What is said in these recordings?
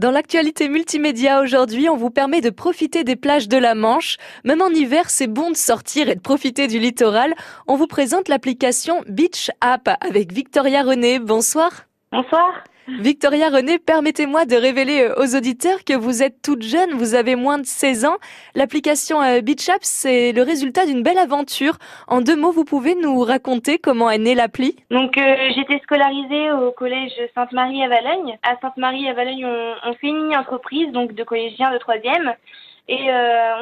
Dans l'actualité multimédia aujourd'hui, on vous permet de profiter des plages de la Manche. Même en hiver, c'est bon de sortir et de profiter du littoral. On vous présente l'application Beach App avec Victoria René. Bonsoir. Bonsoir. Victoria René, permettez-moi de révéler euh, aux auditeurs que vous êtes toute jeune, vous avez moins de 16 ans. L'application euh, Beach c'est le résultat d'une belle aventure. En deux mots, vous pouvez nous raconter comment est née l'appli? Donc euh, j'étais scolarisée au collège Sainte-Marie à Valogne. À Sainte-Marie à Valogne, on, on fait une mini-entreprise, donc de collégiens de troisième. Et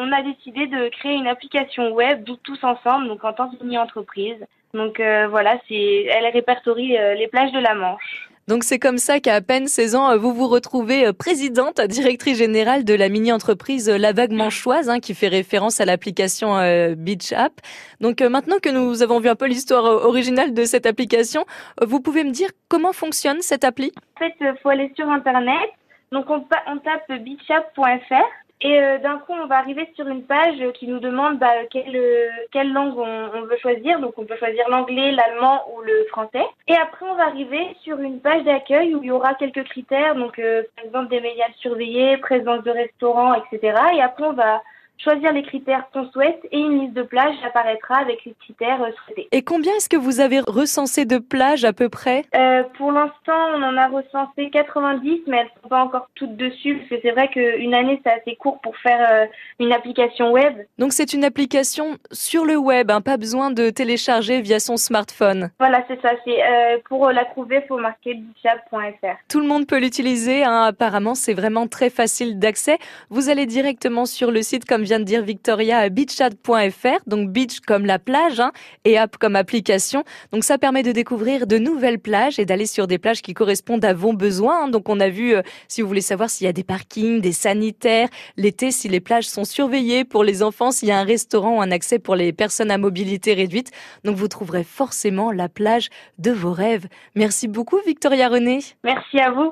on a décidé de créer une application web tous ensemble, donc en tant que mini-entreprise. Donc voilà, c'est, elle répertorie les plages de la Manche. Donc c'est comme ça qu'à peine 16 ans, vous vous retrouvez euh, présidente, directrice générale de la mini-entreprise euh, La Vague Manchoise, hein, qui fait référence à l'application euh, Beach App. Donc maintenant que nous avons vu un peu l'histoire originale de cette application, vous pouvez me dire comment fonctionne cette appli? En fait, il faut aller sur Internet. Donc on, on tape beachapp.fr et euh, d'un coup, on va arriver sur une page qui nous demande bah, quelle, euh, quelle langue on, on, veut choisir. Donc, on peut choisir l'anglais, l'allemand ou le français. Et après, on va arriver sur une page d'accueil où il y aura quelques critères. Donc, euh, par exemple, des médias surveillés, présence de restaurants, etc. Et après, on va choisir les critères qu'on souhaite et une liste de plages apparaîtra avec les critères euh, souhaités. Et combien est-ce que vous avez recensé de plages à peu près? Euh, Pour l'instant, on en a recensé 90, mais elles ne sont pas encore toutes dessus, parce que c'est vrai qu'une année, c'est assez court pour faire euh, une application web. Donc c'est une application sur le web, hein, pas besoin de télécharger via son smartphone. Voilà, c'est ça. C'est euh, Pour la trouver, il faut marquer bichab.fr. Tout le monde peut l'utiliser, hein, apparemment c'est vraiment très facile d'accès. Vous allez directement sur le site comme vient de dire Victoria beachchat.fr, donc beach comme la plage hein, et app comme application. Donc ça permet de découvrir de nouvelles plages et d'aller sur des plages qui correspondent à vos besoins. Hein. Donc on a vu, euh, si vous voulez savoir s'il y a des parkings, des sanitaires, l'été si les plages sont surveillées pour les enfants, s'il y a un restaurant ou un accès pour les personnes à mobilité réduite. Donc vous trouverez forcément la plage de vos rêves. Merci beaucoup Victoria René. Merci à vous.